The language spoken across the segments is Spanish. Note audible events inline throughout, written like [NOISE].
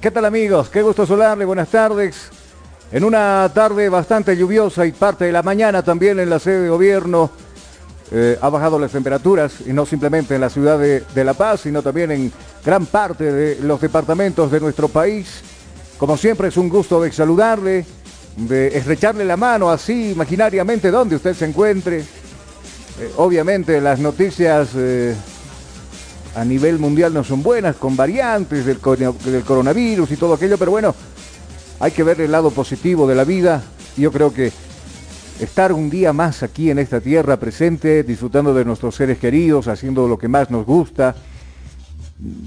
¿Qué tal amigos? Qué gusto saludarle, buenas tardes. En una tarde bastante lluviosa y parte de la mañana también en la sede de gobierno eh, ha bajado las temperaturas y no simplemente en la ciudad de, de, La Paz, sino también en gran parte de los departamentos de nuestro país. Como siempre es un gusto de saludarle, de estrecharle la mano así imaginariamente donde usted se encuentre. Eh, obviamente las noticias eh, a nivel mundial no son buenas, con variantes del, del, coronavirus y todo aquello, pero bueno, hay que ver el lado positivo de la vida. Yo creo que estar un día más aquí en esta tierra presente, disfrutando de nuestros seres queridos, haciendo lo que más nos gusta,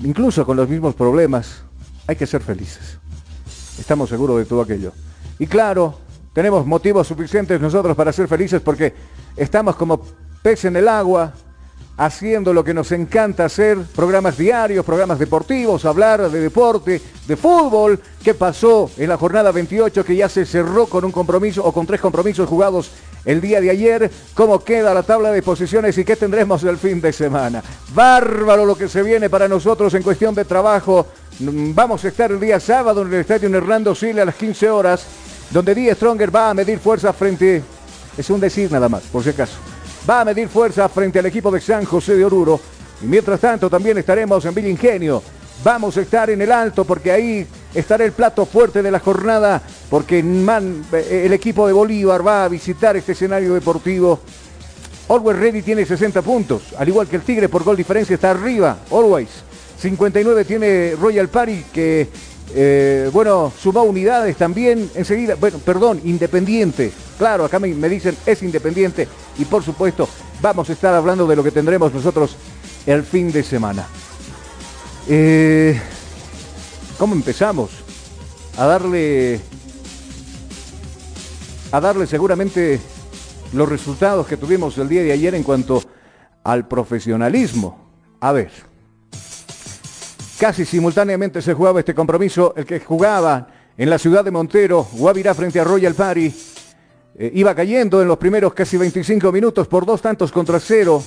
incluso con los mismos problemas, hay que ser felices. Estamos seguros de todo aquello. Y claro, tenemos motivos suficientes nosotros para ser felices porque estamos como pez en el agua, haciendo lo que nos encanta hacer, programas diarios, programas deportivos, hablar de deporte, de fútbol, qué pasó en la jornada 28 que ya se cerró con un compromiso o con tres compromisos jugados el día de ayer, cómo queda la tabla de posiciones y qué tendremos el fin de semana. Bárbaro lo que se viene para nosotros en cuestión de trabajo. Mm, vamos a estar el día sábado en el estadio Hernando Sile a las 15 horas, donde Die Stronger va a medir fuerza frente, es un decir nada más, por si acaso, va a medir fuerza frente al equipo de San José de Oruro. Y mientras tanto también estaremos en Villa Ingenio. Vamos a estar en el alto porque ahí estará el plato fuerte de la jornada porque eh, el equipo de Bolívar va a visitar este escenario deportivo. Always Ready tiene 60 puntos, al igual que el Tigre por gol diferencia está arriba, Always. 59 tiene Royal Party que, eh, bueno, sumó unidades también enseguida, bueno, perdón, Independiente. Claro, acá me, dicen es Independiente y por supuesto vamos a estar hablando de lo que tendremos nosotros el fin de semana. Eh, ¿Cómo empezamos? A darle a darle seguramente los resultados que tuvimos el día de ayer en cuanto al profesionalismo. A ver, casi simultáneamente se jugaba este compromiso, el que jugaba en la ciudad de Montero, Guavirá frente a Royal Party, eh, iba cayendo en los primeros casi 25 minutos por dos tantos contra cero.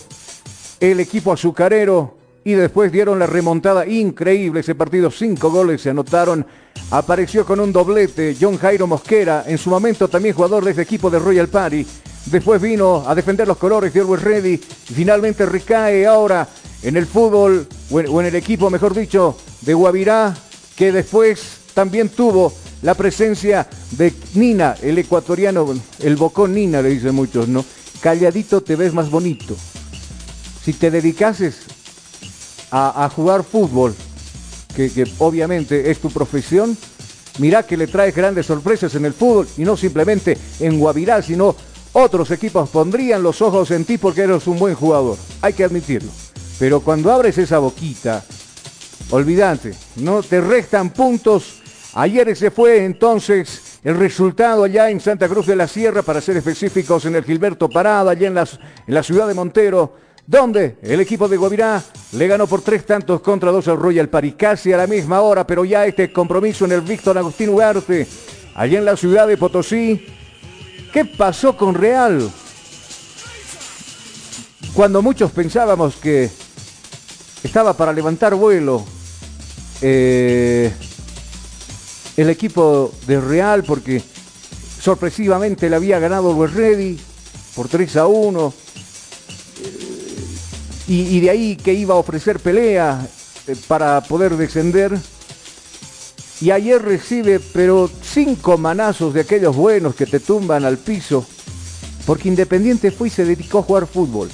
El equipo azucarero y después dieron la remontada increíble. Ese partido, cinco goles se anotaron. Apareció con un doblete John Jairo Mosquera, en su momento también jugador de este equipo de Royal Party. Después vino a defender los colores de Always Ready. Finalmente recae ahora en el fútbol, o en, el equipo, mejor dicho, de Guavirá, que después también tuvo la presencia de Nina, el ecuatoriano, el bocón Nina, le dicen muchos, ¿no? Calladito te ves más bonito. Si te dedicases a, jugar fútbol, que, obviamente es tu profesión, mira que le traes grandes sorpresas en el fútbol y no simplemente en Guavirá, sino otros equipos pondrían los ojos en ti porque eres un buen jugador, hay que admitirlo. Pero cuando abres esa boquita, olvídate, no te restan puntos. Ayer se fue entonces el resultado allá en Santa Cruz de la Sierra, para ser específicos, en el Gilberto Parada, allá en, en la ciudad de Montero donde el equipo de Guavirá le ganó por tres tantos contra dos al Royal París, casi a la misma hora, pero ya este compromiso en el Víctor Agustín Ugarte, allá en la ciudad de Potosí. ¿Qué pasó con Real? Cuando muchos pensábamos que estaba para levantar vuelo eh, el equipo de Real, porque sorpresivamente le había ganado el Ready por 3 a 1 y, de ahí que iba a ofrecer pelea eh, para poder descender. Y ayer recibe, pero cinco manazos de aquellos buenos que te tumban al piso, porque Independiente fue y se dedicó a jugar fútbol.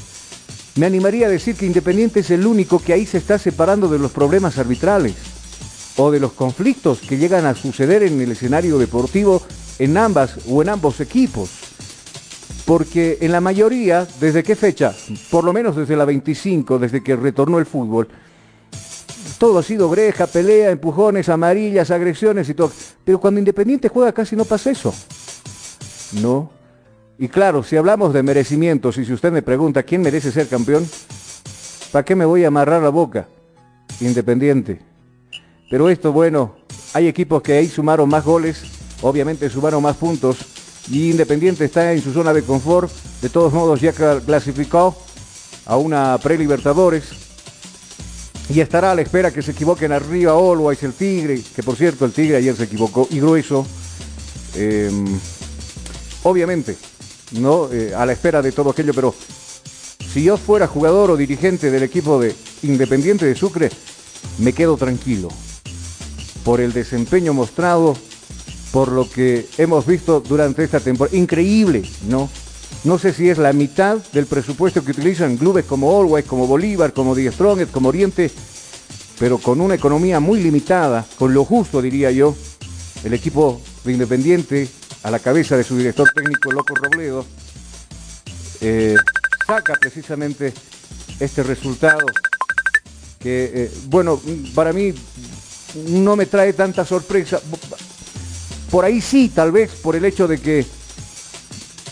Me animaría a decir que Independiente es el único que ahí se está separando de los problemas arbitrales o de los conflictos que llegan a suceder en el escenario deportivo en ambas o en ambos equipos porque en la mayoría, ¿desde qué fecha? Por lo menos desde la 25, desde que retornó el fútbol, todo ha sido breja, pelea, empujones, amarillas, agresiones y todo. Pero cuando Independiente juega casi no pasa eso. No. Y claro, si hablamos de merecimientos y si usted me pregunta quién merece ser campeón, ¿para qué me voy a amarrar la boca? Independiente. Pero esto, bueno, hay equipos que ahí sumaron más goles, obviamente sumaron más puntos, y Independiente está en su zona de confort. De todos modos ya clasificó a una pre-libertadores y estará a la espera que se equivoquen arriba Always el Tigre, que por cierto el Tigre ayer se equivocó y grueso. Em, obviamente, ¿no? Eh, a la espera de todo aquello, pero si yo fuera jugador o dirigente del equipo de Independiente de Sucre, me quedo tranquilo por el desempeño mostrado por lo que hemos visto durante esta temporada. Increíble, ¿no? No sé si es la mitad del presupuesto que utilizan clubes como Always, como Bolívar, como Die Strong, como Oriente, pero con una economía muy limitada, con lo justo diría yo, el equipo de Independiente, a la cabeza de su director técnico Loco Robledo, eh, saca precisamente este resultado que, eh, bueno, para mí no me trae tanta sorpresa. Por ahí sí, tal vez por el hecho de que,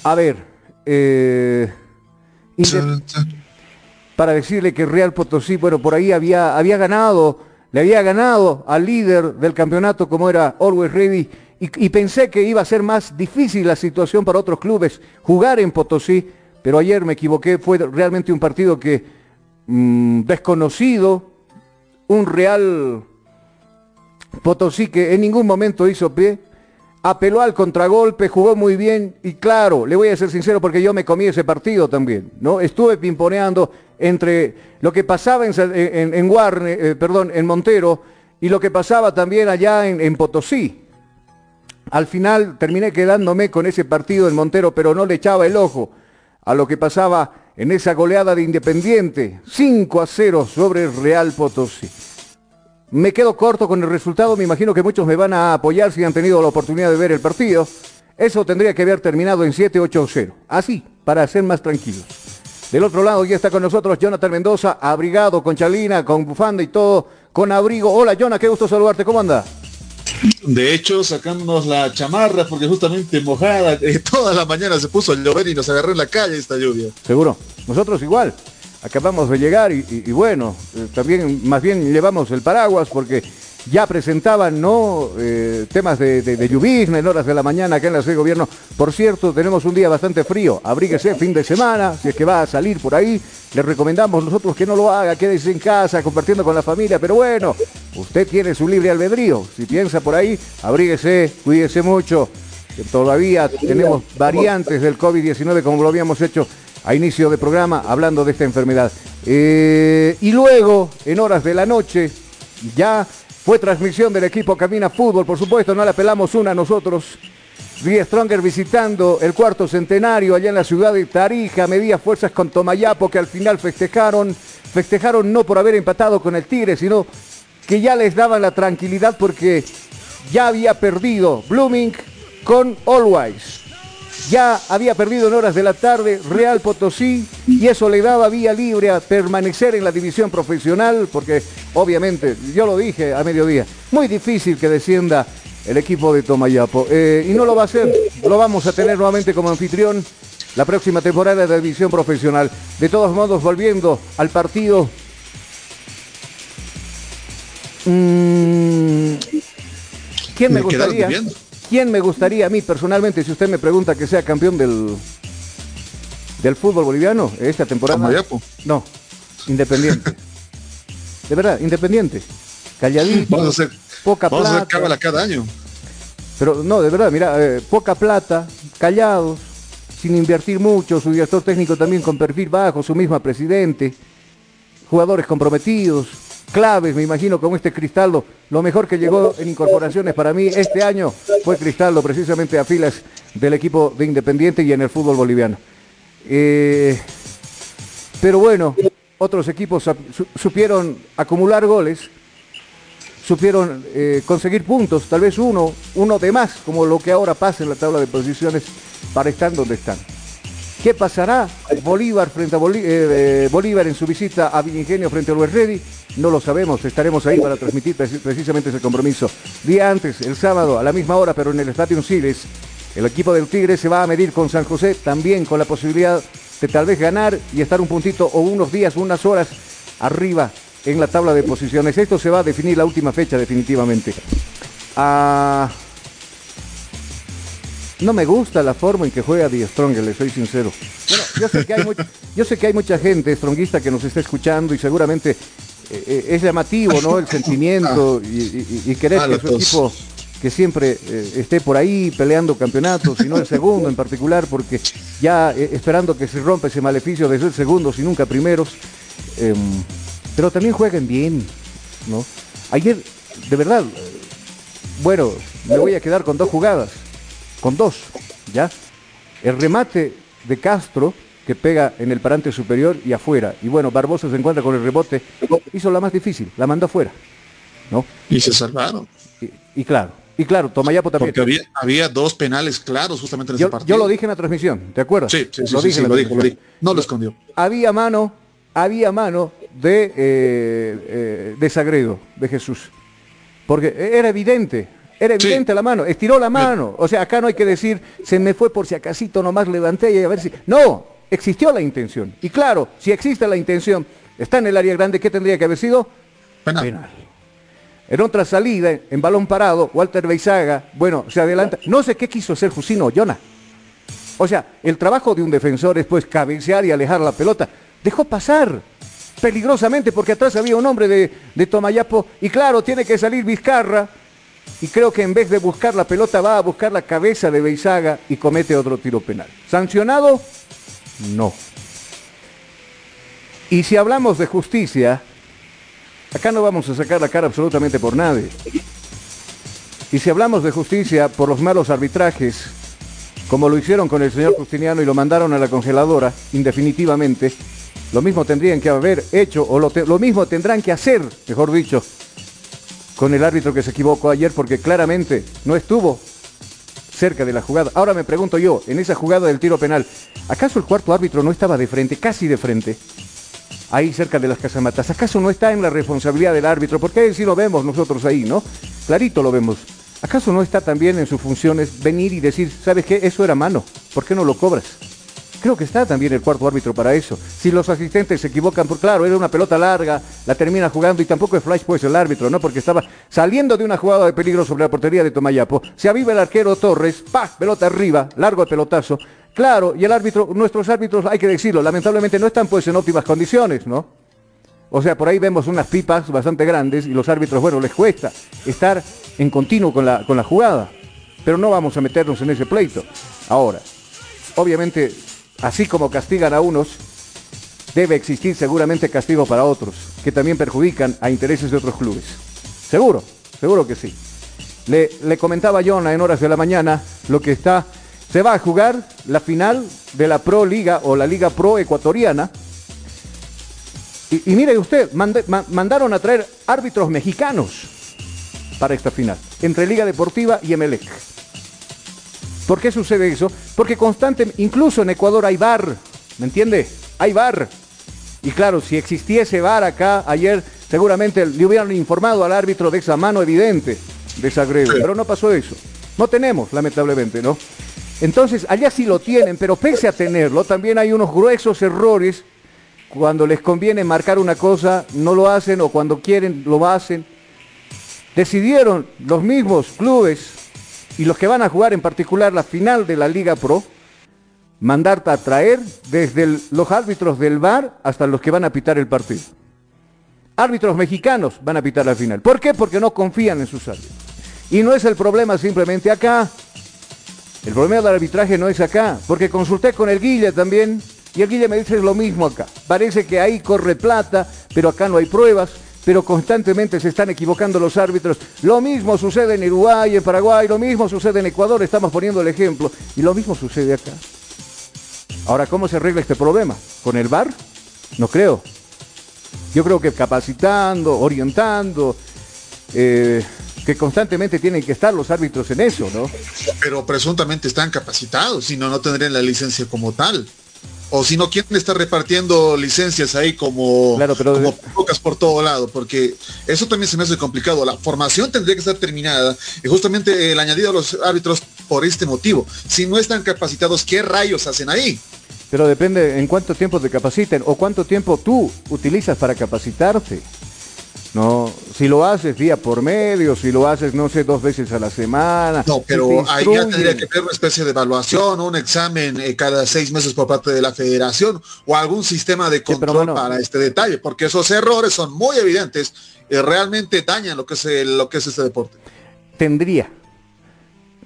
a ver, eh, para decirle que Real Potosí, bueno, por ahí había, había ganado, le había ganado al líder del campeonato como era Always Ready y, pensé que iba a ser más difícil la situación para otros clubes jugar en Potosí, pero ayer me equivoqué, fue realmente un partido que mm, desconocido, un Real Potosí que en ningún momento hizo pie, apeló al contragolpe, jugó muy bien y claro, le voy a ser sincero porque yo me comí ese partido también, ¿no? Estuve pimponeando entre lo que pasaba en, en, eh, perdón, en Montero y lo que pasaba también allá en, en Potosí. Al final terminé quedándome con ese partido en Montero, pero no le echaba el ojo a lo que pasaba en esa goleada de Independiente, 5 a 0 sobre el Real Potosí. Me quedo corto con el resultado, me imagino que muchos me van a apoyar si han tenido la oportunidad de ver el partido. Eso tendría que haber terminado en 7-8-0. Así, para ser más tranquilos. Del otro lado ya está con nosotros Jonathan Mendoza, abrigado con chalina, con bufanda y todo, con abrigo. Hola Jonathan, qué gusto saludarte, ¿cómo anda? De hecho, sacándonos la chamarra porque justamente mojada, eh, [LAUGHS] toda la mañana se puso a llover y nos agarró en la calle esta lluvia. Seguro, nosotros igual acabamos de llegar y, bueno, eh, también más bien llevamos el paraguas porque ya presentaban no eh, temas de, de, en horas de la mañana acá en la de gobierno. Por cierto, tenemos un día bastante frío. Abríguese fin de semana, si es que va a salir por ahí. Le recomendamos nosotros que no lo haga, quédese en casa compartiendo con la familia. Pero bueno, usted tiene su libre albedrío. Si piensa por ahí, abríguese, cuídese mucho. Todavía tenemos variantes del COVID-19 como lo habíamos hecho a inicio de programa hablando de esta enfermedad. Eh, y luego, en horas de la noche, ya fue transmisión del equipo Camina Fútbol, por supuesto, no le apelamos una nosotros. Die Stronger visitando el cuarto centenario allá en la ciudad de Tarija, medía fuerzas con Tomayapo que al final festejaron, festejaron no por haber empatado con el Tigre, sino que ya les daban la tranquilidad porque ya había perdido Blooming con Always ya había perdido en horas de la tarde Real Potosí y eso le daba vía libre a permanecer en la división profesional porque obviamente, yo lo dije a mediodía, muy difícil que descienda el equipo de Tomayapo eh, y no lo va a hacer, lo vamos a tener nuevamente como anfitrión la próxima temporada de división profesional. De todos modos, volviendo al partido... Mm, ¿Quién me, gustaría? ¿Quién me gustaría a mí personalmente, si usted me pregunta que sea campeón del, del fútbol boliviano esta temporada? No, Independiente. De verdad, Independiente. Calladito, vamos a hacer, poca plata. A cada año. Pero no, de verdad, mira, eh, poca plata, callados, sin invertir mucho, su director técnico también con perfil bajo, su misma presidente, jugadores comprometidos, claves, me imagino, como este Cristaldo. Lo mejor que llegó en incorporaciones para mí este año fue Cristaldo, precisamente a filas del equipo de Independiente y en el fútbol boliviano. Eh, pero bueno, otros equipos supieron acumular goles, supieron eh, conseguir puntos, tal vez uno, uno de más, como lo que ahora pasa en la tabla de posiciones, para estar donde están. ¿Qué pasará Bolívar frente a eh, Bolívar en su visita a Villingenio frente a Luis Ready? No lo sabemos, estaremos ahí para transmitir precisamente ese compromiso. Día antes, el sábado, a la misma hora, pero en el Estadio Siles, el equipo del Tigre se va a medir con San José, también con la posibilidad de tal vez ganar y estar un puntito o unos días, unas horas arriba en la tabla de posiciones. Esto se va a definir la última fecha definitivamente. Ah, no me gusta la forma en que juega Die Stronger, le soy sincero. Bueno, yo sé que hay, yo sé que hay mucha gente stronguista que nos está escuchando y seguramente eh, eh, es llamativo, ¿no? El sentimiento [LAUGHS] y, querer que su equipo que siempre eh, esté por ahí peleando campeonatos, y no el segundo en particular, porque ya esperando que se rompa ese maleficio de ser segundos y nunca primeros. Em, pero también jueguen bien, ¿no? Ayer, de verdad, bueno, me voy a quedar con dos jugadas con dos, ¿ya? El remate de Castro, que pega en el parante superior y afuera. Y bueno, Barbosa se encuentra con el rebote, hizo la más difícil, la mandó afuera, ¿no? Y se salvaron. Y, claro, y claro, Tomayapo también. Porque había, dos penales claros justamente en ese partido. Yo lo dije en la transmisión, ¿te acuerdas? Sí, sí, lo dije, lo, dije, No lo escondió. Había mano, había mano de eh, eh, desagredo de Jesús. Porque era evidente, era evidente la mano, estiró la mano. O sea, acá no hay que decir, se me fue por si acasito nomás levanté y a ver si. No, existió la intención. Y claro, si existe la intención, está en el área grande, ¿qué tendría que haber sido? Penal. En otra salida, en balón parado, Walter Beizaga, bueno, se adelanta. No sé qué quiso hacer Jusino Yona. O sea, el trabajo de un defensor es pues cabecear y alejar la pelota. Dejó pasar peligrosamente porque atrás había un hombre de, de Tomayapo y claro, tiene que salir Vizcarra y creo que en vez de buscar la pelota va a buscar la cabeza de Beizaga y comete otro tiro penal. ¿Sancionado? No. Y si hablamos de justicia, acá no vamos a sacar la cara absolutamente por nadie. Y si hablamos de justicia por los malos arbitrajes, como lo hicieron con el señor Justiniano y lo mandaron a la congeladora indefinitivamente, lo mismo tendrían que haber hecho, o lo, lo mismo tendrán que hacer, mejor dicho, con el árbitro que se equivocó ayer porque claramente no estuvo cerca de la jugada. Ahora me pregunto yo, en esa jugada del tiro penal, ¿acaso el cuarto árbitro no estaba de frente, casi de frente? Ahí cerca de las casamatas. ¿Acaso no está en la responsabilidad del árbitro? Porque sí lo vemos nosotros ahí, ¿no? Clarito lo vemos. ¿Acaso no está también en sus funciones venir y decir, ¿sabes qué? Eso era mano. ¿Por qué no lo cobras? Creo que está también el cuarto árbitro para eso. Si los asistentes se equivocan, por claro, era una pelota larga, la termina jugando y tampoco es flash pues el árbitro, ¿no? Porque estaba saliendo de una jugada de peligro sobre la portería de Tomayapo. Se aviva el arquero Torres, ¡pah! Pelota arriba, largo el pelotazo. Claro, y el árbitro, nuestros árbitros, hay que decirlo, lamentablemente no están pues en óptimas condiciones, ¿no? O sea, por ahí vemos unas pipas bastante grandes y los árbitros, bueno, les cuesta estar en continuo con la, con la jugada. Pero no vamos a meternos en ese pleito. Ahora, obviamente así como castigan a unos, debe existir seguramente castigo para otros, que también perjudican a intereses de otros clubes. Seguro, seguro que sí. Le, le comentaba a en horas de la mañana lo que está, se va a jugar la final de la Pro Liga o la Liga Pro Ecuatoriana. Y, mire usted, mandaron a traer árbitros mexicanos para esta final, entre Liga Deportiva y Emelec. ¿Por qué sucede eso? Porque constante, incluso en Ecuador hay bar, ¿me entiende? Hay bar. Y claro, si existiese bar acá ayer, seguramente le hubieran informado al árbitro de esa mano evidente de esa pero no pasó eso. No tenemos, lamentablemente, ¿no? Entonces, allá sí lo tienen, pero pese a tenerlo, también hay unos gruesos errores. Cuando les conviene marcar una cosa, no lo hacen, o cuando quieren, lo hacen. Decidieron los mismos clubes y los que van a jugar en particular la final de la Liga Pro, mandarte a traer desde los árbitros del VAR hasta los que van a pitar el partido. Árbitros mexicanos van a pitar la final. ¿Por qué? Porque no confían en sus árbitros. Y no es el problema simplemente acá. El problema del arbitraje no es acá, porque consulté con el Guille también, y el Guille me dice lo mismo acá. Parece que ahí corre plata, pero acá no hay pruebas pero constantemente se están equivocando los árbitros. Lo mismo sucede en Uruguay, en Paraguay, lo mismo sucede en Ecuador, estamos poniendo el ejemplo, y lo mismo sucede acá. Ahora, ¿cómo se arregla este problema? ¿Con el VAR? No creo. Yo creo que capacitando, orientando, eh, que constantemente tienen que estar los árbitros en eso, ¿no? Pero presuntamente están capacitados, si no, no tendrían la licencia como tal o si no, ¿quién está repartiendo licencias ahí como, claro, pero pocas por todo lado? Porque eso también se me hace complicado. La formación tendría que estar terminada y justamente el añadido a los árbitros por este motivo. Si no están capacitados, ¿qué rayos hacen ahí? Pero depende en cuánto tiempo te capaciten o cuánto tiempo tú utilizas para capacitarte. No, si lo haces día por medio, si lo haces, no sé, dos veces a la semana. No, pero ahí ya tendría que haber una especie de evaluación, un examen eh, cada seis meses por parte de la federación o algún sistema de control para este detalle, porque esos errores son muy evidentes y realmente dañan lo que es, lo que es este deporte. Tendría.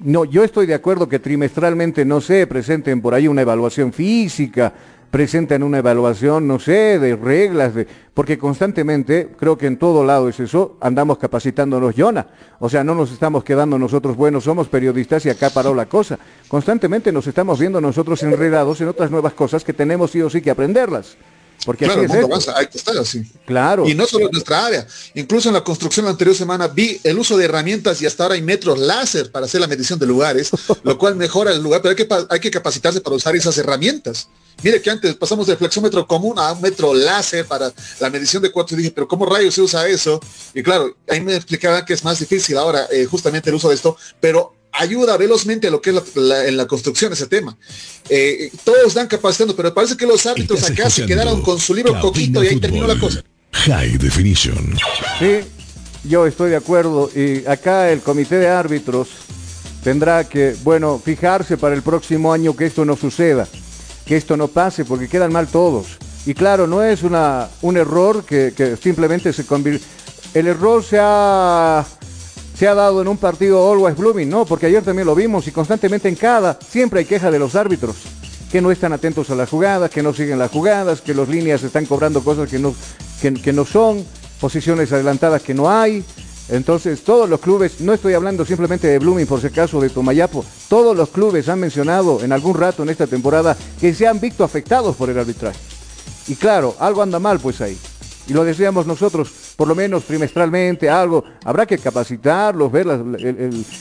No, yo estoy de acuerdo que trimestralmente, no sé, presenten por ahí una evaluación física, presentan una evaluación, no sé, de reglas, de, porque constantemente, creo que en todo lado es eso, andamos capacitándonos, Yona. O sea, no nos estamos quedando nosotros, bueno, somos periodistas y acá paró la cosa. Constantemente nos estamos viendo nosotros enredados en otras nuevas cosas que tenemos sí o sí que aprenderlas. Porque claro, así es hay que estar así. Claro. Y no solo en nuestra área. Incluso en la construcción la anterior semana vi el uso de herramientas y hasta ahora hay metros láser para hacer la medición de lugares, lo cual mejora el lugar, pero hay que, hay que capacitarse para usar esas herramientas. Mire que antes pasamos del flexómetro común a un metro láser para la medición de cuatro y dije, pero ¿cómo rayos se usa eso? Y claro, ahí me explicaba que es más difícil ahora eh, justamente el uso de esto, pero ayuda velozmente a lo que es en la construcción ese tema. Eh, todos dan capacitando, pero parece que los árbitros acá se quedaron con su libro coquito y ahí terminó la cosa. High Definition. Sí, yo estoy de acuerdo. Y acá el comité de árbitros tendrá que, bueno, fijarse para el próximo año que esto no suceda, que esto no pase, porque quedan mal todos. Y claro, no es una, un error que, simplemente se convierte... El error se ha se ha dado en un partido Always Blooming, ¿no? Porque ayer también lo vimos y constantemente en cada, siempre hay queja de los árbitros, que no están atentos a las jugadas, que no siguen las jugadas, que los líneas están cobrando cosas que no, que, no son, posiciones adelantadas que no hay. Entonces, todos los clubes, no estoy hablando simplemente de Blooming por si acaso, de Tomayapo, todos los clubes han mencionado en algún rato en esta temporada que se han visto afectados por el arbitraje. Y claro, algo anda mal pues ahí y lo deseamos nosotros, por lo menos trimestralmente, algo. Habrá que capacitarlos, ver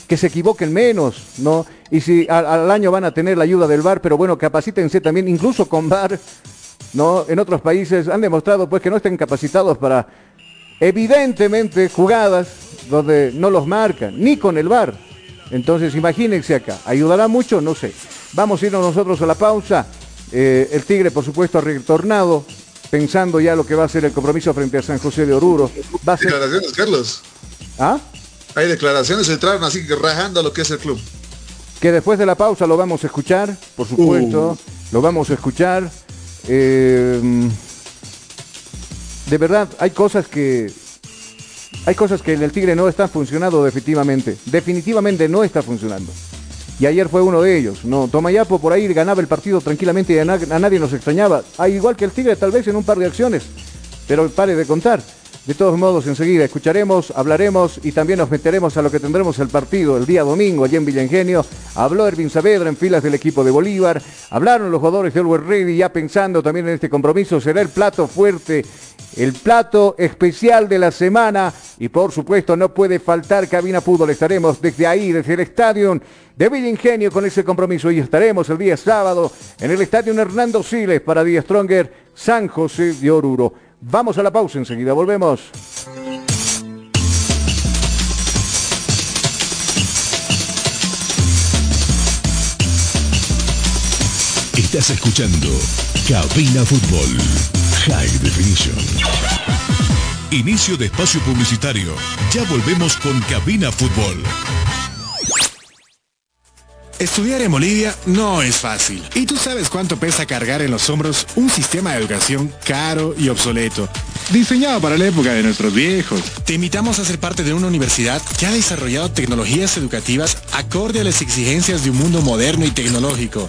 que se equivoquen menos, ¿no? Y si al, año van a tener la ayuda del VAR, pero bueno, capacítense también, incluso con VAR, ¿no? En otros países han demostrado pues que no estén capacitados para, evidentemente, jugadas donde no los marcan, ni con el VAR. Entonces, imagínense acá, ¿ayudará mucho? No sé. Vamos a irnos nosotros a la pausa. Eh, el Tigre, por supuesto, ha retornado pensando ya lo que va a ser el compromiso frente a San José de Oruro. Va a ser... Declaraciones, Carlos. ¿Ah? Hay declaraciones, entraron así que rajando lo que es el club. Que después de la pausa lo vamos a escuchar, por supuesto, uh. lo vamos a escuchar. Eh, de verdad, hay cosas que hay cosas que en el Tigre no están funcionando definitivamente. Definitivamente no está funcionando y ayer fue uno de ellos. No, Tomayapo por ahí ganaba el partido tranquilamente y a, nadie nos extrañaba. Ah, igual que el Tigre tal vez en un par de acciones, pero pare de contar. De todos modos, enseguida escucharemos, hablaremos y también nos meteremos a lo que tendremos el partido el día domingo allí en Villengenio. Habló Ervin Saavedra en filas del equipo de Bolívar. Hablaron los jugadores de Elwer Ready ya pensando también en este compromiso. Será el plato fuerte, el plato especial de la semana. Y por supuesto no puede faltar Cabina Fútbol. Estaremos desde ahí, desde el estadio de Villengenio con ese compromiso. Y estaremos el día sábado en el estadio Hernando Siles para Díaz Stronger San José de Oruro. Vamos a la pausa, enseguida volvemos. Estás escuchando Cabina Fútbol High Definition. Inicio de espacio publicitario. Ya volvemos con Cabina Fútbol. Estudiar en Bolivia no es fácil. Y tú sabes cuánto pesa cargar en los hombros un sistema de educación caro y obsoleto. Diseñado para la época de nuestros viejos. Te invitamos a ser parte de una universidad que ha desarrollado tecnologías educativas acorde a las exigencias de un mundo moderno y tecnológico.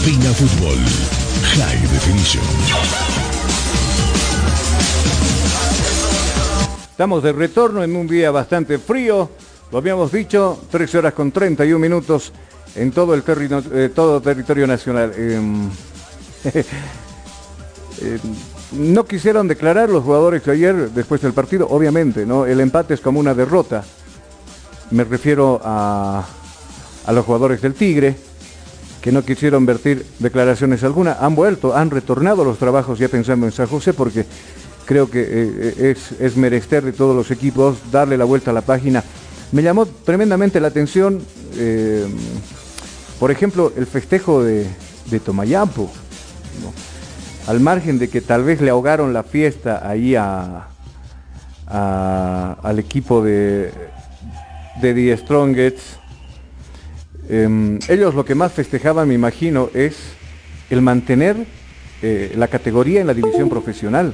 Cabina Fútbol High Definition. Estamos de retorno en un día bastante frío. Lo habíamos dicho, 13 horas con 31 minutos en todo el eh, territorio nacional. Em, [LAUGHS] em, no quisieron declarar los jugadores de ayer después del partido, obviamente, ¿no? El empate es como una derrota. Me refiero a los jugadores del Tigre, que no quisieron vertir declaraciones alguna, han vuelto, han retornado los trabajos ya pensando en San José porque creo que eh, es, es merester de todos los equipos darle la vuelta a la página. Me llamó tremendamente la atención, eh, por ejemplo, el festejo de, de Tomayapo, al margen de que tal vez le ahogaron la fiesta ahí a, al equipo de, de The Strongest, Em, ellos lo que más festejaban, me imagino, es el mantener eh, la categoría en la división profesional.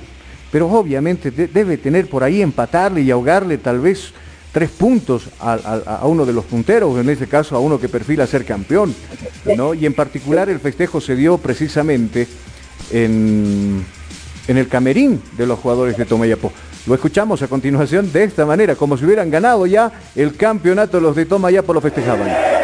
Pero obviamente debe tener por ahí empatarle y ahogarle tal vez tres puntos a, uno de los punteros, en este caso a uno que perfila ser campeón. Y en particular el festejo se dio precisamente en, en el camerín de los jugadores de Tomayapo. Lo escuchamos a continuación de esta manera, como si hubieran ganado ya el campeonato los de Tomayapo lo festejaban.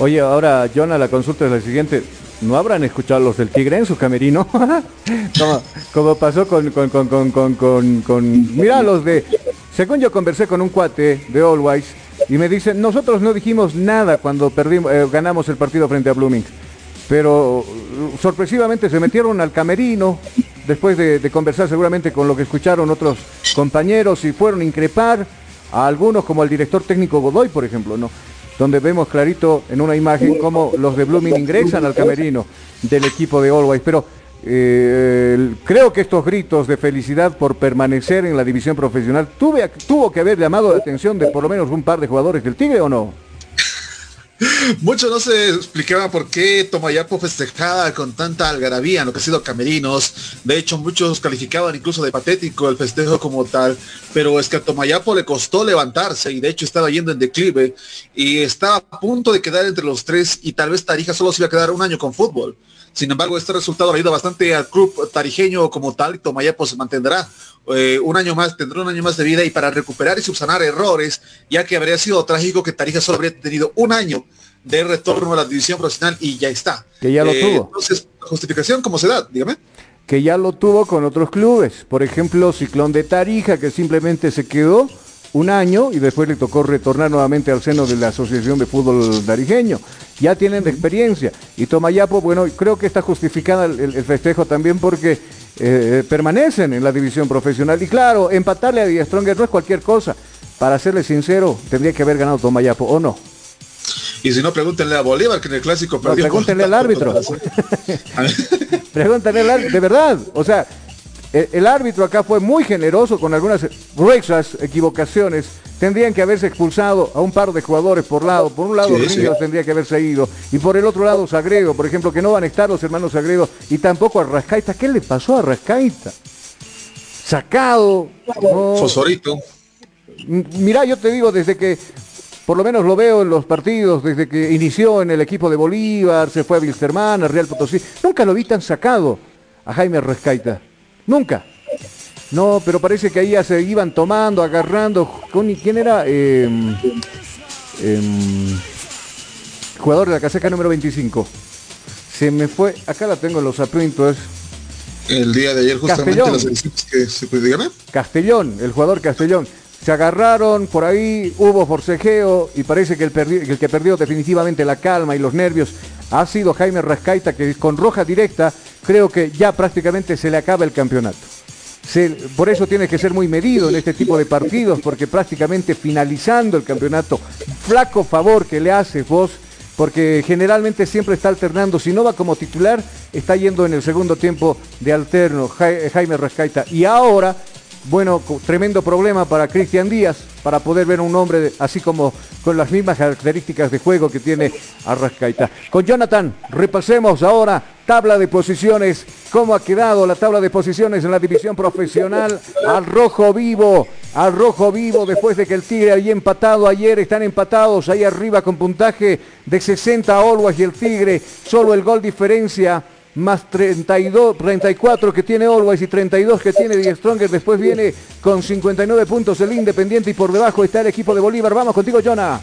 Oye, ahora, Jonah, la consulta es la siguiente. ¿No habrán escuchado los del Tigre en su camerino? [LAUGHS] como, pasó con, con, con, con, con, con... Mira, los de... Según yo conversé con un cuate de Always y me dicen, nosotros no dijimos nada cuando eh, ganamos el partido frente a Blooming. Pero sorpresivamente se metieron al camerino después de, de, conversar seguramente con lo que escucharon otros compañeros y fueron a increpar a algunos como al director técnico Godoy, por ejemplo, ¿no? Donde vemos clarito en una imagen cómo los de Blooming ingresan al camerino del equipo de Always. Pero eh, creo que estos gritos de felicidad por permanecer en la división profesional tuve, tuvo que haber llamado la atención de por lo menos un par de jugadores del Tigre o no. [LAUGHS] Muchos no se explicaban por qué Tomayapo festejaba con tanta algarabía en lo que ha sido camerinos. De hecho, muchos calificaban incluso de patético el festejo como tal. Pero es que a Tomayapo le costó levantarse y de hecho estaba yendo en declive y estaba a punto de quedar entre los tres y tal vez Tarija solo se iba a quedar un año con fútbol. Sin embargo, este resultado ha ido bastante al club tarijeño como tal y Tomayapo se mantendrá eh, un año más, tendrá un año más de vida y para recuperar y subsanar errores, ya que habría sido trágico que Tarija solo habría tenido un año de retorno a la división profesional y ya está. Que ya lo Eh, tuvo. Entonces, justificación, ¿cómo se da? Dígame. Que ya lo tuvo con otros clubes. Por ejemplo, Ciclón de Tarija, que simplemente se quedó un año y después le tocó retornar nuevamente al seno de la Asociación de Fútbol Darijeño. Ya tienen de experiencia. Y Tomayapo, bueno, creo que está justificada el, el festejo también porque eh, permanecen en la división profesional. Y claro, empatarle a Die Stronger no es cualquier cosa. Para serle sincero, tendría que haber ganado Tomayapo, ¿o no? Y si no, pregúntenle a Bolívar que en el clásico No, perdió. pregúntenle al árbitro. [LAUGHS] [LAUGHS] Pregúntale al árbitro, de verdad. O sea, el, árbitro acá fue muy generoso con algunas gruesas equivocaciones. Tendrían que haberse expulsado a un par de jugadores por lado. Por un lado Sí, sí. Ríos tendría que haberse ido. Y por el otro lado Sagredo, por ejemplo, que no van a estar los hermanos Sagredo. Y tampoco a Rascaita. ¿Qué le pasó a Rascaita? Sacado. no. Fosforito. M- Mirá, yo te digo, desde que, por lo menos lo veo en los partidos, desde que inició en el equipo de Bolívar, se fue a Wilstermann, a Real Potosí, nunca lo vi tan sacado a Jaime Rescaita. Nunca. No, pero parece que ahí ya se iban tomando, agarrando. con- ¿Quién era? Em, em, jugador de la casaca número 25. Se me fue, acá la tengo en los apuntos. El día de ayer justamente Castellón. las elecciones que se dígame. Castellón, el jugador Castellón. Se agarraron, por ahí hubo forcejeo y parece que el que perdió definitivamente la calma y los nervios ha sido Jaime Rascaita, que con roja directa creo que ya prácticamente se le acaba el campeonato. Por eso tiene que ser muy medido en este tipo de partidos, porque prácticamente finalizando el campeonato, flaco favor que le haces vos, porque generalmente siempre está alternando, si no va como titular, está yendo en el segundo tiempo de alterno Ja- Jaime Rascaita. Y ahora, bueno, tremendo problema para Cristian Díaz, para poder ver un hombre así como con las mismas características de juego que tiene Arrascaita. Con Jonathan, repasemos ahora tabla de posiciones, cómo ha quedado la tabla de posiciones en la división profesional al rojo vivo, al rojo vivo después de que el Tigre había empatado ayer, están empatados ahí arriba con puntaje de 60 a Olwas y el Tigre, solo el gol diferencia más 32, 34 que tiene Always y 32 que tiene Die Stronger. Después viene con 59 puntos el Independiente y por debajo está el equipo de Bolívar. Vamos contigo, Jonah.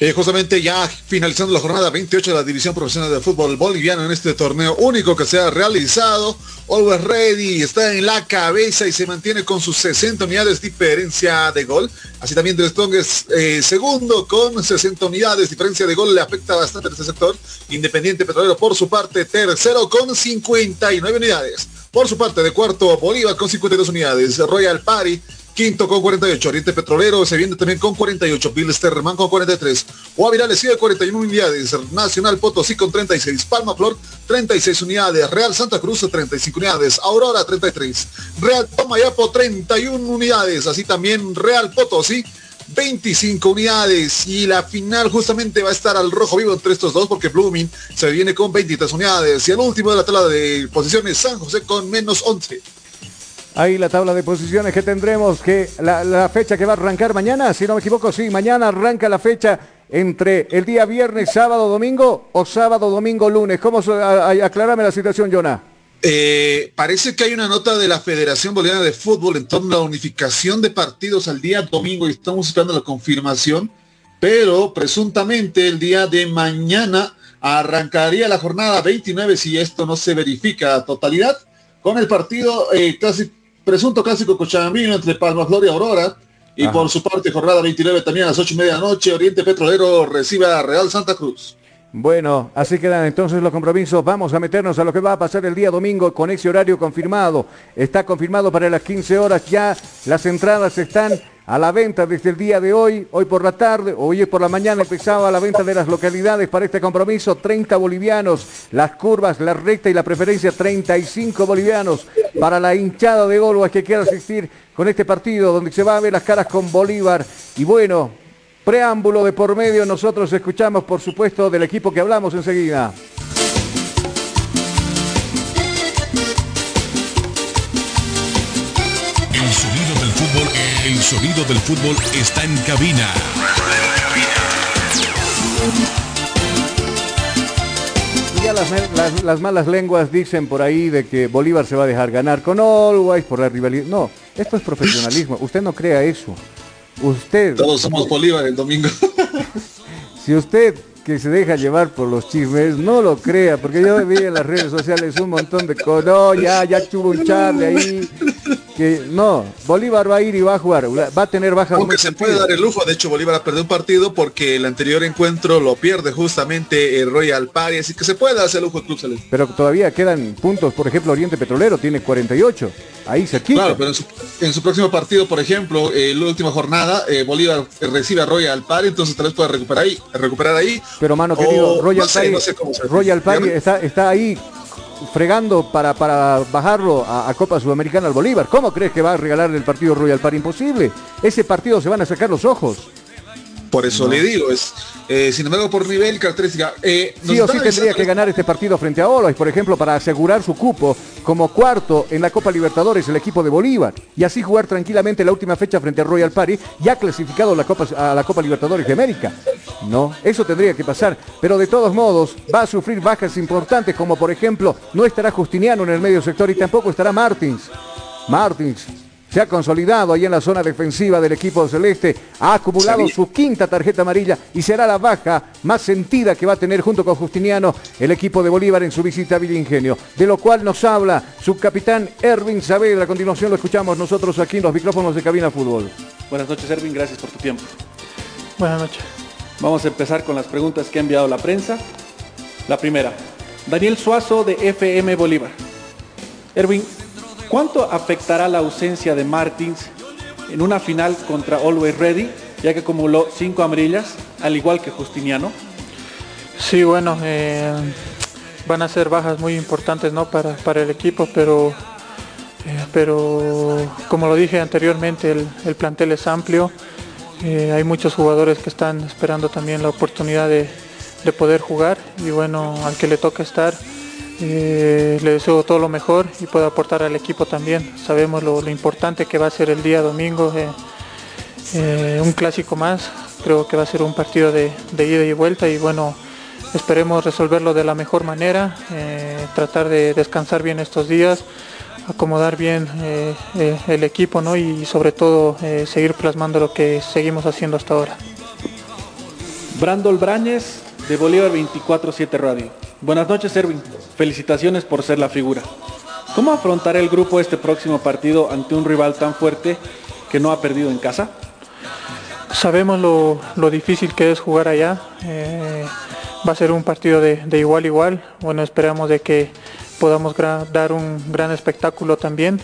Eh, justamente ya finalizando la jornada 28 de la División Profesional de Fútbol Boliviano en este torneo único que se ha realizado. Always Ready está en la cabeza y se mantiene con sus 60 unidades diferencia de gol. Así también The Strong es eh, segundo con 60 unidades diferencia de gol. Le afecta bastante a este sector. Independiente Petrolero por su parte tercero con 59 unidades. Por su parte de cuarto Bolívar con 52 unidades. Royal Party Quinto con 48, Oriente Petrolero se viene también con 48, Bilsterman con 43, Guavirá le sigue 41 unidades, Nacional Potosí con 36, Palma Flor 36 unidades, Real Santa Cruz 35 unidades, Aurora 33, Real Tomayapo 31 unidades, así también Real Potosí 25 unidades y la final justamente va a estar al rojo vivo entre estos dos porque Blooming se viene con 23 unidades y el último de la tabla de posiciones San José con menos 11. Ahí la tabla de posiciones que tendremos, que la, fecha que va a arrancar mañana, si no me equivoco, sí, mañana arranca la fecha entre el día viernes, sábado, domingo o sábado, domingo, lunes. ¿Cómo? a- aclárame la situación, Jonah. Eh, parece que hay una nota de la Federación Boliviana de Fútbol en torno a la unificación de partidos al día domingo y estamos esperando la confirmación, pero presuntamente el día de mañana arrancaría la jornada 29 si esto no se verifica a totalidad con el partido eh, casi presunto clásico cochabambino entre Palma Flor y Aurora y por su parte jornada 29 también a las 8 y media de la noche Oriente Petrolero recibe a Real Santa Cruz. Bueno, así quedan entonces los compromisos. Vamos a meternos a lo que va a pasar el día domingo con ese horario confirmado. Está confirmado para las 15 horas ya. Las entradas están a la venta desde el día de hoy, hoy por la tarde, hoy por la mañana empezaba la venta de las localidades para este compromiso, 30 bolivianos, las curvas, la recta y la preferencia, 35 bolivianos. Para la hinchada de Golbas que quiera asistir con este partido donde se va a ver las caras con Bolívar. Y bueno, Preámbulo de por medio, nosotros escuchamos por supuesto del equipo que hablamos enseguida. El sonido del fútbol está en cabina. Ya las, malas lenguas dicen por ahí de que Bolívar se va a dejar ganar con Always por la rivalidad. No, esto es profesionalismo. Usted no crea eso. Usted. Todos somos Bolívar el domingo. [LAUGHS] si usted que se deja llevar por los chismes, no lo crea, porque yo vi en las redes sociales un montón de cosas, no, ya, ya tuvo un chat de ahí, que no, Bolívar va a ir y va a jugar, va a tener bajas. Aunque se puede dar el lujo, de hecho Bolívar ha perdido un partido porque el anterior encuentro lo pierde justamente el Royal Party, así que se puede hacer el lujo el Club Celeste. Pero todavía quedan puntos, por ejemplo, Oriente Petrolero tiene 48, ahí se quita. Claro, pero en su, próximo partido, por ejemplo, en la última jornada, eh, Bolívar recibe a Royal Party, entonces tal vez pueda recuperar ahí, recuperar ahí. Pero mano querido, Royal Party, Royal Party está, está ahí fregando para, para bajarlo a, Copa Sudamericana al Bolívar. ¿Cómo crees que va a regalarle el partido Royal Par? Imposible. Ese partido se van a sacar los ojos. Por eso le digo, es eh, sin embargo por nivel característica. Eh, sí o sí tendría que ganar este partido frente a Olois, por ejemplo, para asegurar su cupo como cuarto en la Copa Libertadores el equipo de Bolívar y así jugar tranquilamente la última fecha frente a Royal Party, ya clasificado la Copa, a la Copa Libertadores de América. No, eso tendría que pasar, pero de todos modos va a sufrir bajas importantes como por ejemplo no estará Justiniano en el medio sector y tampoco estará Martins. Martins se ha consolidado ahí en la zona defensiva del equipo celeste, ha acumulado su quinta tarjeta amarilla y será la baja más sentida que va a tener junto con Justiniano el equipo de Bolívar en su visita a Ingenio, de lo cual nos habla su capitán Erwin Saavedra. A continuación lo escuchamos nosotros aquí en los micrófonos de Cabina Fútbol. Buenas noches Erwin, gracias por tu tiempo. Buenas noches. Vamos a empezar con las preguntas que ha enviado la prensa. La primera, Daniel Suazo de FM Bolívar. Erwin, ¿Cuánto afectará la ausencia de Martins en una final contra Always Ready, ya que acumuló cinco amarillas, al igual que Justiniano? Sí, bueno, eh, van a ser bajas muy importantes ¿no? para, para el equipo, pero, eh, pero como lo dije anteriormente, el, plantel es amplio. Eh, hay muchos jugadores que están esperando también la oportunidad de, de poder jugar y bueno, al que le toca estar eh, le deseo todo lo mejor y puedo aportar al equipo también. Sabemos lo, importante que va a ser el día domingo, eh, eh, un clásico más. Creo que va a ser un partido de, ida y vuelta y bueno, esperemos resolverlo de la mejor manera, tratar de descansar bien estos días, acomodar bien el equipo ¿no? y sobre todo seguir plasmando lo que seguimos haciendo hasta ahora. Brandol Brañez de Bolívar 24-7 Radio. Buenas noches, Erwin. Felicitaciones por ser la figura. ¿Cómo afrontará el grupo este próximo partido ante un rival tan fuerte que no ha perdido en casa? Sabemos lo, difícil que es jugar allá. Eh, va a ser un partido de, igual igual. Bueno, esperamos de que podamos dar un gran espectáculo también.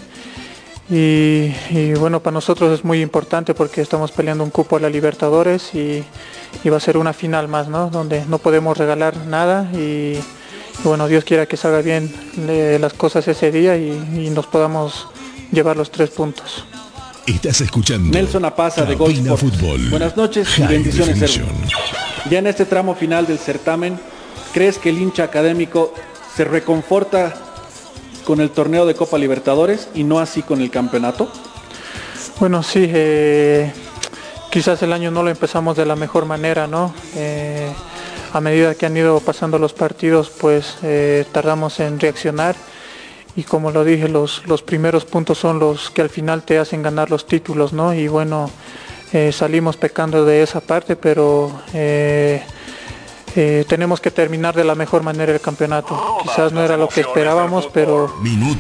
Y, bueno, para nosotros es muy importante porque estamos peleando un cupo a la Libertadores y, va a ser una final más, ¿no? Donde no podemos regalar nada y, bueno, Dios quiera que salga bien las cosas ese día y, nos podamos llevar los tres puntos. Estás escuchando Nelson Apaza de Gol Fútbol. Buenas noches y bendiciones. Ya en este tramo final del certamen, ¿crees que el hincha académico se reconforta con el torneo de Copa Libertadores y no así con el campeonato? Bueno, sí, eh, quizás el año no lo empezamos de la mejor manera, ¿no? Eh, a medida que han ido pasando los partidos, pues eh, tardamos en reaccionar y como lo dije, los, los primeros puntos son los que al final te hacen ganar los títulos, ¿no? Y bueno, salimos pecando de esa parte, pero eh, eh, tenemos que terminar de la mejor manera el campeonato. Quizás no era lo que esperábamos, pero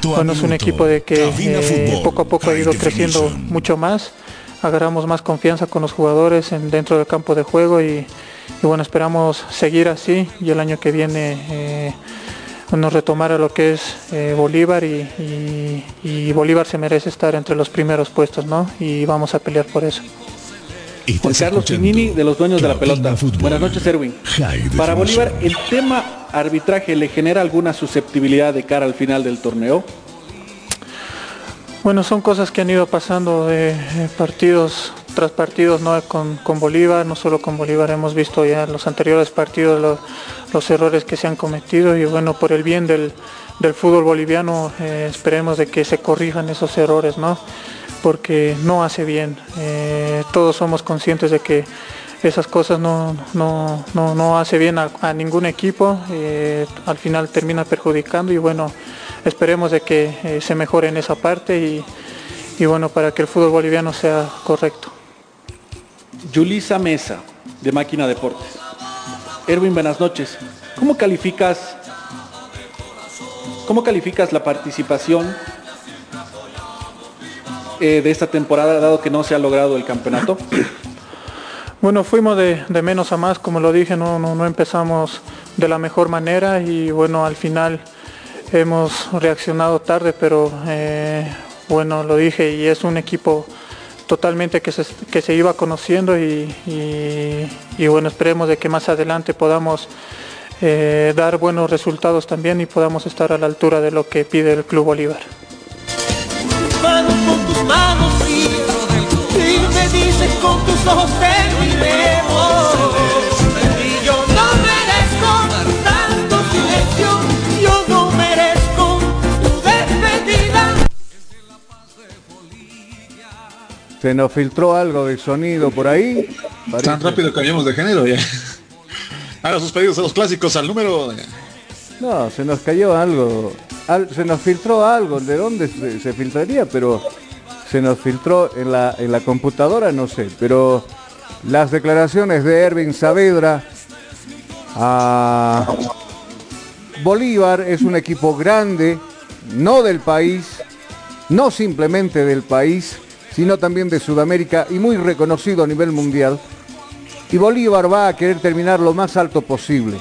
bueno, es un equipo de que poco a poco ha ido creciendo mucho más. Agarramos más confianza con los jugadores en, dentro del campo de juego y, bueno, esperamos seguir así y el año que viene nos retomara lo que es Bolívar y, y, Bolívar se merece estar entre los primeros puestos, ¿no? Y vamos a pelear por eso. Juan Carlos Pinini de los dueños de la pelota. Buenas noches, Erwin. Para Bolívar, ¿el tema arbitraje le genera alguna susceptibilidad de cara al final del torneo? Bueno, son cosas que han ido pasando de partidos tras partidos ¿no? con, Bolívar, no solo con Bolívar, hemos visto ya en los anteriores partidos los errores que se han cometido y bueno, por el bien del, fútbol boliviano eh, esperemos de que se corrijan esos errores, ¿no? Porque no hace bien. Eh, todos somos conscientes de que esas cosas no, no, hace bien a, ningún equipo, eh, al final termina perjudicando y bueno, esperemos de que eh, se mejore en esa parte y, y, bueno, para que el fútbol boliviano sea correcto. Yulisa Mesa, de Máquina Deportes. Erwin, buenas noches. ¿Cómo calificas, cómo calificas la participación eh, de esta temporada, dado que no se ha logrado el campeonato? [CLEARS THROAT] Bueno, fuimos de, menos a más, como lo dije, no, no, empezamos de la mejor manera y bueno, al final hemos reaccionado tarde, pero eh, bueno, lo dije y es un equipo totalmente que se, que se iba conociendo y, bueno, esperemos de que más adelante podamos eh, dar buenos resultados también y podamos estar a la altura de lo que pide el Club Bolívar con tus ojos terminemos. Y yo no merezco tanto silencio, yo no merezco tu despedida. Se nos filtró algo de sonido por ahí. Tan rápido cambiamos de género ya. Haga sus pedidos a los clásicos al número. No, se nos cayó algo. se nos filtró algo. ¿De dónde se filtraría? Pero se nos filtró en la, en la computadora, no sé, pero las declaraciones de Ervin Saavedra a Bolívar es un equipo grande, no del país, no simplemente del país, sino también de Sudamérica y muy reconocido a nivel mundial. Y Bolívar va a querer terminar lo más alto posible.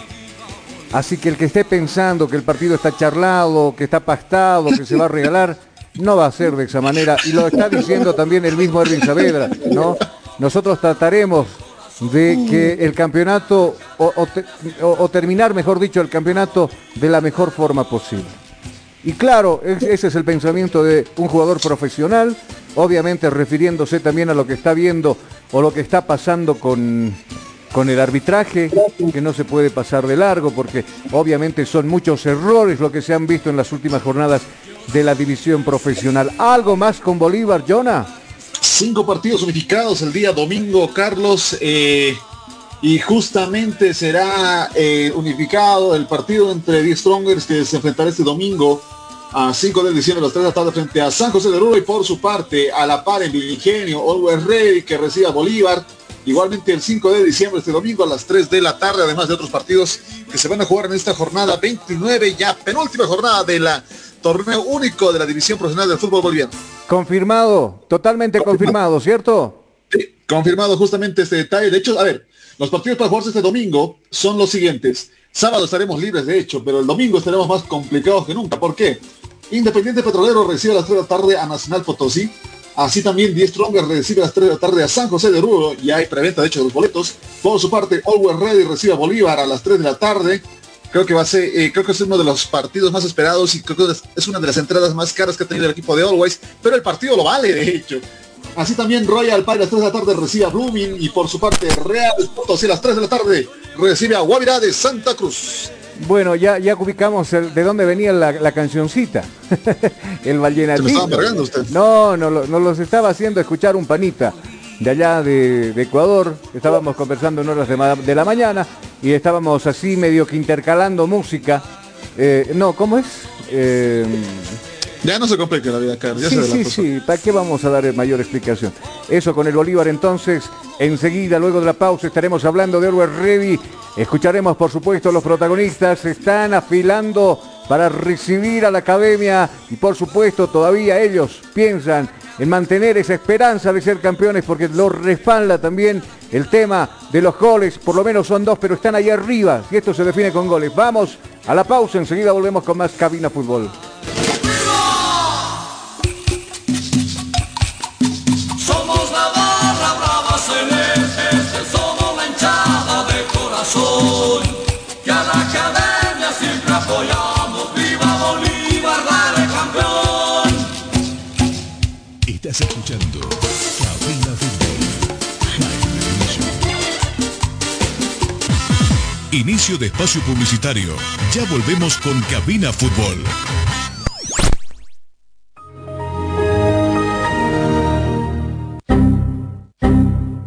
Así que el que esté pensando que el partido está charlado, que está pactado, que se va a regalar, no va a ser de esa manera. Y lo está diciendo también el mismo Erwin Saavedra, ¿no? Nosotros trataremos de que el campeonato, o, terminar, mejor dicho, el campeonato de la mejor forma posible. Y claro, ese es el pensamiento de un jugador profesional, obviamente refiriéndose también a lo que está viendo o lo que está pasando con, con el arbitraje, que no se puede pasar de largo, porque obviamente son muchos errores lo que se han visto en las últimas jornadas de la división profesional. ¿Algo más con Bolívar, Jonah? Cinco partidos unificados el día domingo, Carlos. Eh, y justamente será eh, unificado el partido entre 10 Strongers que se enfrentará este domingo a 5 de diciembre a las 3 de la tarde frente a San José de Uruguay por su parte a la par en Viligenio, Always Ready que recibe a Bolívar igualmente el 5 de diciembre este domingo a las 3 de la tarde además de otros partidos que se van a jugar en esta jornada 29 ya penúltima jornada de la torneo único de la División Profesional del Fútbol Boliviano. Confirmado, totalmente confirmado, ¿cierto? Sí, confirmado justamente este detalle. De hecho, a ver, los partidos para jugarse este domingo son los siguientes. Sábado estaremos libres, de hecho, pero el domingo estaremos más complicados que nunca. ¿Por qué? Independiente Petrolero recibe a las 3 de la tarde a Nacional Potosí. Así también 10 Stronger recibe a las 3 de la tarde a San José de Oruro. Y hay preventa, de hecho, de los boletos. Por su parte, Always Ready recibe a Bolívar a las 3 de la tarde. Creo que va a ser, eh, creo que es uno de los partidos más esperados y creo que es una de las entradas más caras que ha tenido el equipo de Always, pero el partido lo vale, de hecho. Así también Royal Pie a las 3 de la tarde recibe a Blooming y por su parte Real Potosí a las 3 de la tarde recibe a Guavirá de Santa Cruz. Bueno, ya, ya ubicamos de dónde venía la, cancioncita. [LAUGHS] el vallenatito. No, no, no los estaba haciendo escuchar un panita de allá de, Ecuador. Estábamos conversando en horas de, de, la mañana y estábamos así medio que intercalando música Eh, no, ¿cómo es? Eh, ya no se complica la vida, Carlos. sí, sí, sí. ¿Para qué vamos a dar mayor explicación? Eso con el Bolívar entonces. Enseguida, luego de la pausa, estaremos hablando de Orwell Ready. Escucharemos, por supuesto, los protagonistas. Están afilando para recibir a la academia y, por supuesto, todavía ellos piensan en mantener esa esperanza de ser campeones porque lo respalda también el tema de los goles. Por lo menos son dos, pero están ahí arriba. Y esto se define con goles. Vamos a la pausa. Enseguida volvemos con más Cabina Fútbol. Estás escuchando Cabina Fútbol. Inicio de espacio publicitario. Ya volvemos con Cabina Fútbol.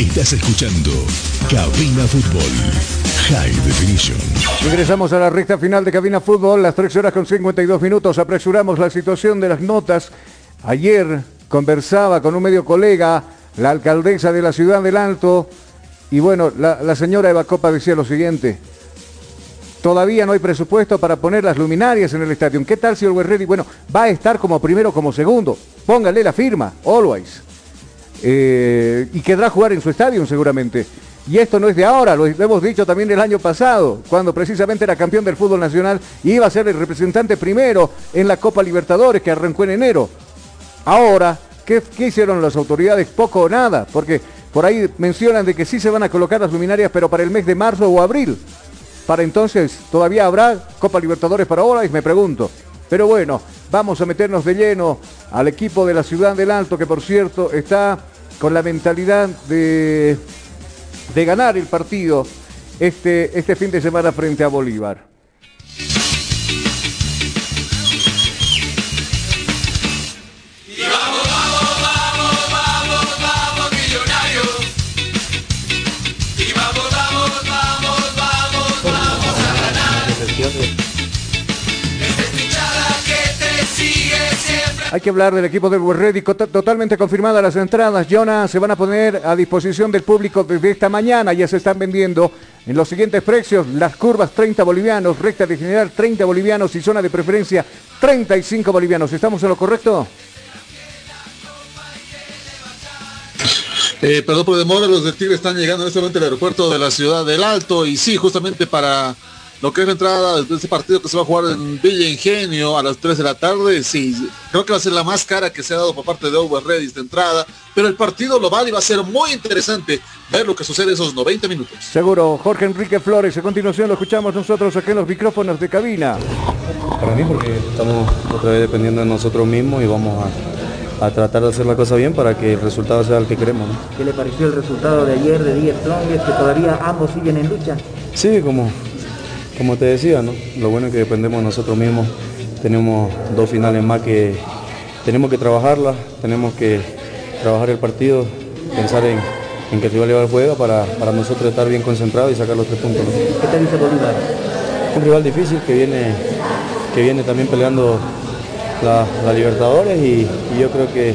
Estás escuchando Cabina Fútbol High Definition. Regresamos a la recta final de Cabina Fútbol, las 3 horas con 52 minutos. Apresuramos la situación de las notas. Ayer conversaba con un medio colega, la alcaldesa de la ciudad del Alto, y bueno, la, señora Eva Copa decía lo siguiente. Todavía no hay presupuesto para poner las luminarias en el estadio. ¿Qué tal si el Ready? Bueno, va a estar como primero como segundo. Póngale la firma, always. Eh, y querrá jugar en su estadio seguramente. Y esto no es de ahora, lo hemos dicho también el año pasado, cuando precisamente era campeón del fútbol nacional y iba a ser el representante primero en la Copa Libertadores que arrancó en enero. Ahora, ¿qué, hicieron las autoridades? Poco o nada, porque por ahí mencionan de que sí se van a colocar las luminarias, pero para el mes de marzo o abril. Para entonces, ¿todavía habrá Copa Libertadores para ahora? Y me pregunto. Pero bueno, vamos a meternos de lleno al equipo de la Ciudad del Alto, que por cierto está con la mentalidad de, de ganar el partido este, este fin de semana frente a Bolívar. Hay que hablar del equipo del Ready, totalmente confirmadas las entradas. Jonah se van a poner a disposición del público desde esta mañana. Ya se están vendiendo en los siguientes precios. Las curvas 30 bolivianos, recta de general 30 bolivianos y zona de preferencia 35 bolivianos. ¿Estamos en lo correcto? Eh, perdón por demora, los de están llegando en este momento al aeropuerto de la ciudad del Alto y sí, justamente para lo que es la entrada de este partido que se va a jugar en Villa Ingenio a las 3 de la tarde, sí, creo que va a ser la más cara que se ha dado por parte de Over Ready esta entrada, pero el partido lo vale y va a ser muy interesante ver lo que sucede esos 90 minutos. Seguro, Jorge Enrique Flores, a continuación lo escuchamos nosotros aquí en los micrófonos de cabina. Para mí porque estamos otra vez dependiendo de nosotros mismos y vamos a, tratar de hacer la cosa bien para que el resultado sea el que queremos. ¿Qué le pareció el resultado de ayer de 10 Strongest, que todavía ambos siguen en lucha? Sí, como, como te decía, ¿no? lo bueno es que dependemos de nosotros mismos. Tenemos dos finales más que tenemos que trabajarla, tenemos que trabajar el partido, pensar en, en que el rival juega para, para nosotros estar bien concentrados y sacar los tres puntos. ¿Qué tal dice Bolívar? Un rival difícil que viene, que viene también peleando la, Libertadores y, y, yo creo que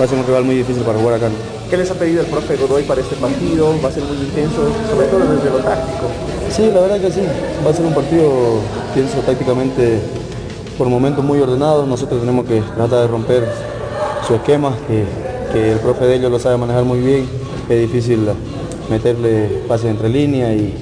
va a ser un rival muy difícil para jugar acá. ¿Qué les ha pedido el profe Godoy para este partido? ¿Va a ser muy intenso, sobre todo desde lo táctico? Sí, la verdad que sí. Va a ser un partido, pienso, tácticamente por momentos muy ordenado. Nosotros tenemos que tratar de romper su esquema, que, el profe de ellos lo sabe manejar muy bien. Es difícil meterle pases entre líneas y,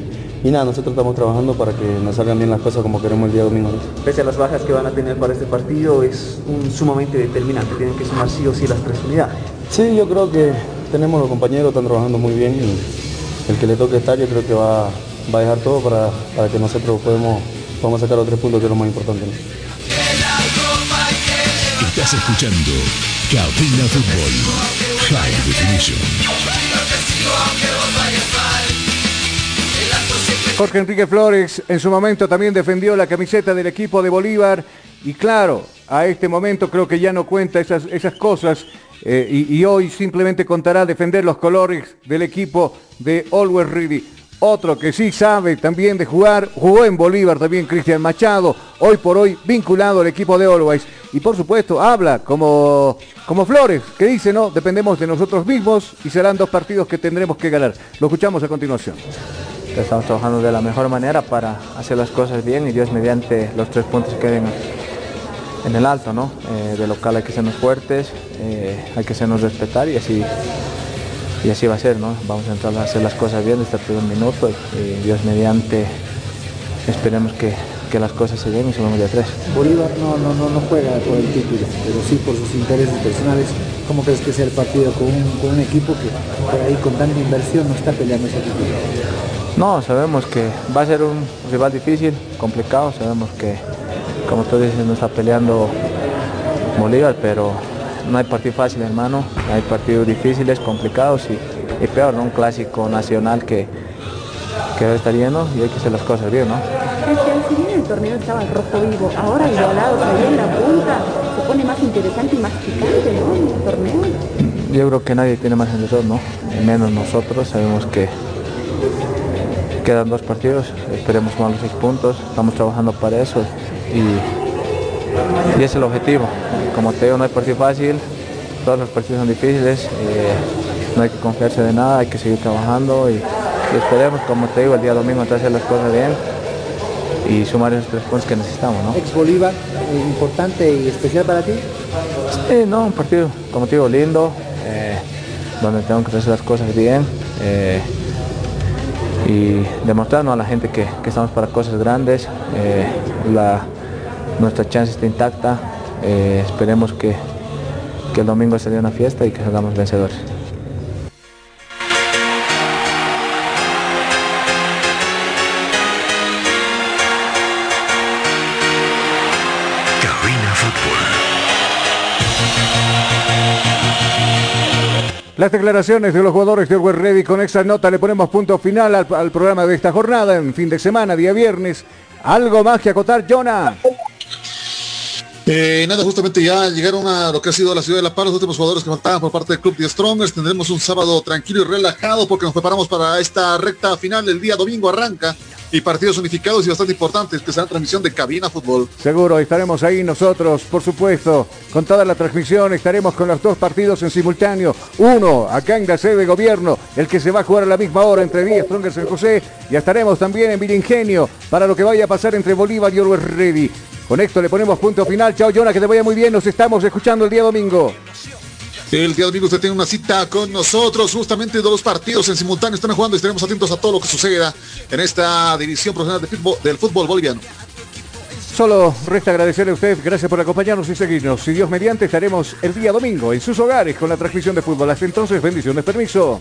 y nada, nosotros estamos trabajando para que nos salgan bien las cosas como queremos el día domingo. Pese a las bajas que van a tener para este partido, es un sumamente determinante. Tienen que sumar sí o sí las tres unidades. Sí, yo creo que tenemos los compañeros, están trabajando muy bien y el que le toque estar yo creo que va, va a dejar todo para, para que nosotros podemos, podamos sacar los tres puntos que es lo más importante. Estás escuchando Cabina Fútbol High Definition. Jorge Enrique Flores en su momento también defendió la camiseta del equipo de Bolívar y claro, a este momento creo que ya no cuenta esas, esas cosas eh, y, hoy simplemente contará defender los colores del equipo de Always Ready. Otro que sí sabe también de jugar, jugó en Bolívar también Cristian Machado, hoy por hoy vinculado al equipo de Always. Y por supuesto habla como, como Flores, que dice, no, dependemos de nosotros mismos y serán dos partidos que tendremos que ganar. Lo escuchamos a continuación. Estamos trabajando de la mejor manera para hacer las cosas bien y Dios mediante los tres puntos queden en el alto, ¿no? Eh, de local hay que sernos fuertes, eh, hay que sernos respetar y así y así va a ser, ¿no? Vamos a entrar a hacer las cosas bien desde el primer minuto y, Dios mediante esperemos que que las cosas se den y subamos de tres. Bolívar no, no, no, no juega por el título, pero sí por sus intereses personales. ¿Cómo crees que sea el partido con un, con un equipo que por ahí con tanta inversión no está peleando ese título? No, sabemos que va a ser un rival difícil, complicado, sabemos que, como tú dices, no está peleando Bolívar, pero no hay partido fácil, hermano, hay partidos difíciles, complicados y, y peor, ¿no? un clásico nacional que, que a estar lleno y hay que hacer las cosas bien, ¿no? Si bien el torneo estaba rojo vivo, ahora igualados ahí en la punta, se pone más interesante y más picante, ¿no? El torneo. Yo creo que nadie tiene más en ¿no? Menos nosotros, sabemos que quedan dos partidos, esperemos sumar los seis puntos, estamos trabajando para eso y, y es el objetivo. Como te digo, no hay partido fácil, todos los partidos son difíciles, eh, no hay que confiarse de nada, hay que seguir trabajando y, y esperemos, como te digo, el día domingo hacer las cosas bien y sumar esos tres puntos que necesitamos, ¿no? Ex Bolívar, eh, importante y especial para ti. Sí, no, un partido, como te digo, lindo, eh, donde tengo que hacer las cosas bien eh, y demostrarnos a la gente que, que estamos para cosas grandes, eh, la, nuestra chance está intacta, eh, esperemos que, que el domingo sea una fiesta y que salgamos vencedores. Las declaraciones de los jugadores de Always Ready con esta nota le ponemos punto final al, al programa de esta jornada en fin de semana, día viernes. ¿Algo más que acotar, Jonah? Eh, nada, justamente ya llegaron a lo que ha sido la ciudad de La Paz, los últimos jugadores que faltaban por parte del club de Strongers. Tendremos un sábado tranquilo y relajado porque nos preparamos para esta recta final. El día domingo arranca y partidos unificados y bastante importantes que será transmisión de cabina fútbol. Seguro, estaremos ahí nosotros, por supuesto, con toda la transmisión, estaremos con los dos partidos en simultáneo. Uno, acá en la sede de gobierno, el que se va a jugar a la misma hora entre Villa Stronger San José, y estaremos también en Viringenio para lo que vaya a pasar entre Bolívar y Always Ready. Con esto le ponemos punto final. Chao, Jonah, que te vaya muy bien. Nos estamos escuchando el día domingo. El día domingo usted tiene una cita con nosotros, justamente dos partidos en simultáneo están jugando y estaremos atentos a todo lo que suceda en esta división profesional de fútbol, del fútbol boliviano. Solo resta agradecerle a usted, gracias por acompañarnos y seguirnos. Si Dios mediante, estaremos el día domingo en sus hogares con la transmisión de fútbol. Hasta entonces, bendiciones, permiso.